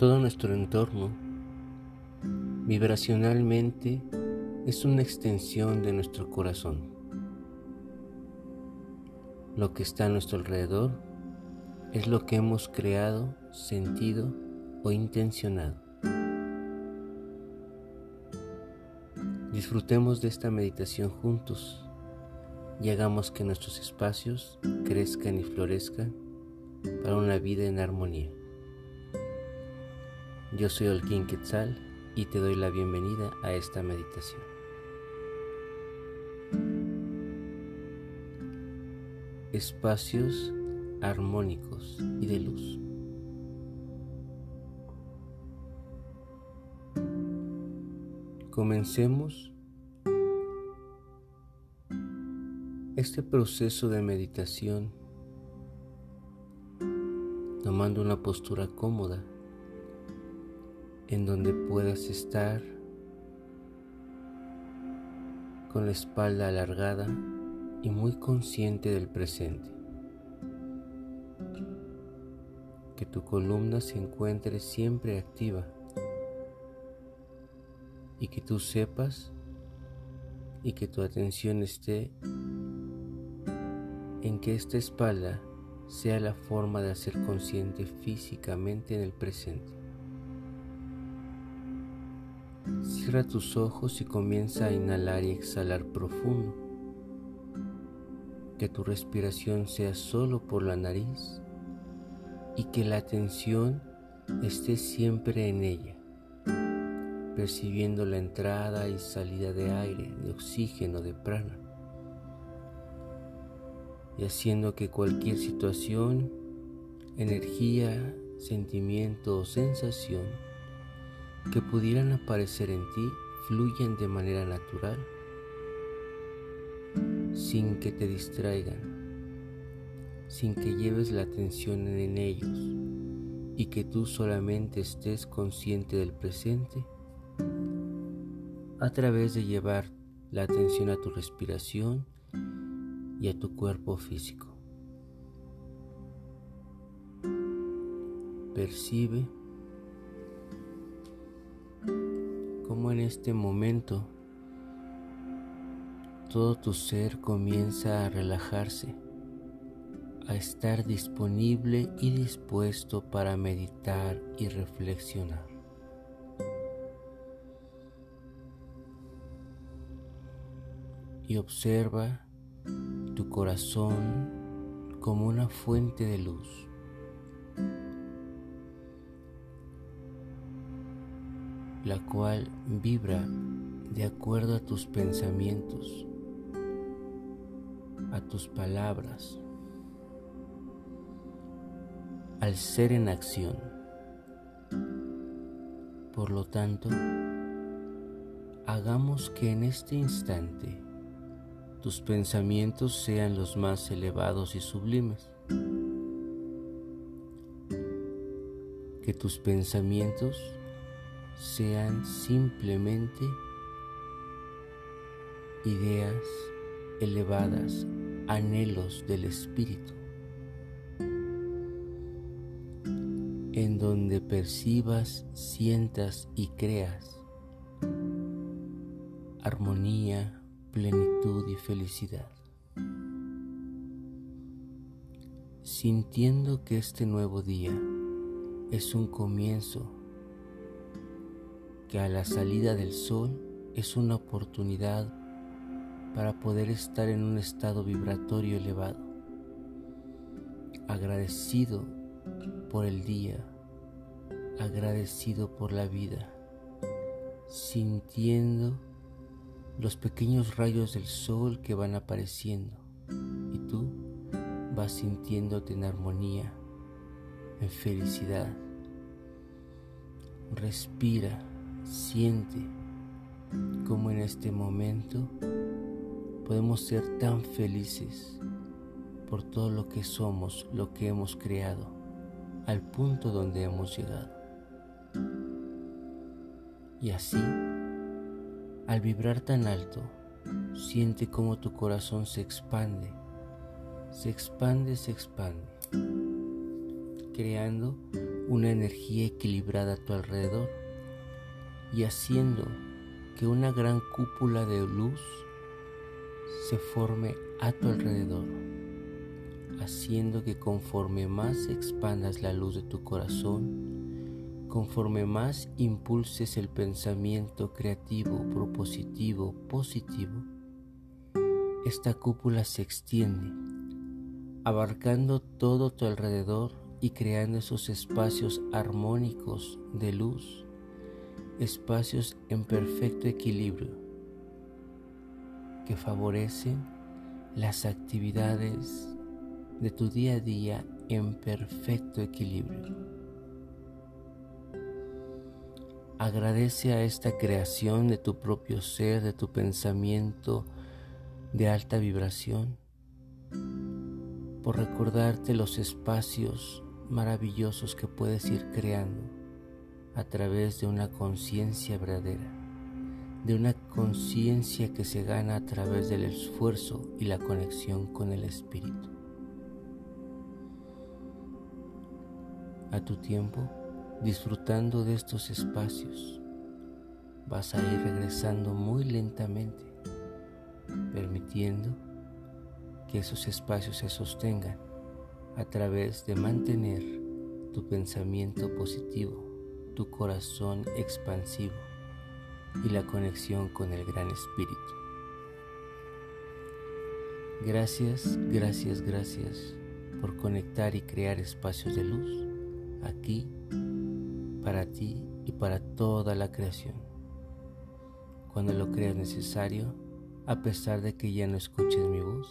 Todo nuestro entorno vibracionalmente es una extensión de nuestro corazón. Lo que está a nuestro alrededor es lo que hemos creado, sentido o intencionado. Disfrutemos de esta meditación juntos y hagamos que nuestros espacios crezcan y florezcan para una vida en armonía. Yo soy Olquín Quetzal y te doy la bienvenida a esta meditación. Espacios armónicos y de luz. Comencemos este proceso de meditación tomando una postura cómoda en donde puedas estar con la espalda alargada y muy consciente del presente. Que tu columna se encuentre siempre activa y que tú sepas y que tu atención esté en que esta espalda sea la forma de hacer consciente físicamente en el presente. Cierra tus ojos y comienza a inhalar y exhalar profundo. Que tu respiración sea solo por la nariz y que la atención esté siempre en ella, percibiendo la entrada y salida de aire, de oxígeno, de prana, y haciendo que cualquier situación, energía, sentimiento o sensación que pudieran aparecer en ti fluyen de manera natural, sin que te distraigan, sin que lleves la atención en ellos y que tú solamente estés consciente del presente a través de llevar la atención a tu respiración y a tu cuerpo físico. Percibe como en este momento todo tu ser comienza a relajarse, a estar disponible y dispuesto para meditar y reflexionar. Y observa tu corazón como una fuente de luz. La cual vibra de acuerdo a tus pensamientos, a tus palabras, al ser en acción. Por lo tanto, hagamos que en este instante tus pensamientos sean los más elevados y sublimes. Que tus pensamientos sean simplemente ideas elevadas, anhelos del espíritu, en donde percibas, sientas y creas armonía, plenitud y felicidad. Sintiendo que este nuevo día es un comienzo que a la salida del sol es una oportunidad para poder estar en un estado vibratorio elevado, agradecido por el día, agradecido por la vida, sintiendo los pequeños rayos del sol que van apareciendo. Y tú vas sintiéndote en armonía, en felicidad. Respira, siente como en este momento podemos ser tan felices por todo lo que somos, lo que hemos creado, al punto donde hemos llegado. Y así, al vibrar tan alto, siente como tu corazón se expande, se expande, se expande, creando una energía equilibrada a tu alrededor y haciendo que una gran cúpula de luz se forme a tu alrededor, haciendo que conforme más expandas la luz de tu corazón, conforme más impulses el pensamiento creativo, propositivo, positivo, esta cúpula se extiende, abarcando todo tu alrededor y creando esos espacios armónicos de luz, espacios en perfecto equilibrio que favorecen las actividades de tu día a día en perfecto equilibrio. Agradece a esta creación de tu propio ser, de tu pensamiento de alta vibración, por recordarte los espacios maravillosos que puedes ir creando a través de una conciencia verdadera de una conciencia que se gana a través del esfuerzo y la conexión con el Espíritu. A tu tiempo, disfrutando de estos espacios, vas a ir regresando muy lentamente, permitiendo que esos espacios se sostengan a través de mantener tu pensamiento positivo, tu corazón expansivo y la conexión con el Gran Espíritu. Gracias, gracias, gracias por conectar y crear espacios de luz aquí, para ti y para toda la creación. Cuando lo creas necesario, a pesar de que ya no escuches mi voz,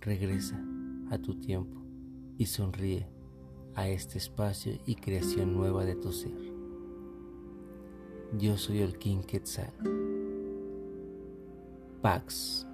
regresa a tu tiempo y sonríe a este espacio y creación nueva de tu ser. Yo soy el King Quetzal. Pax.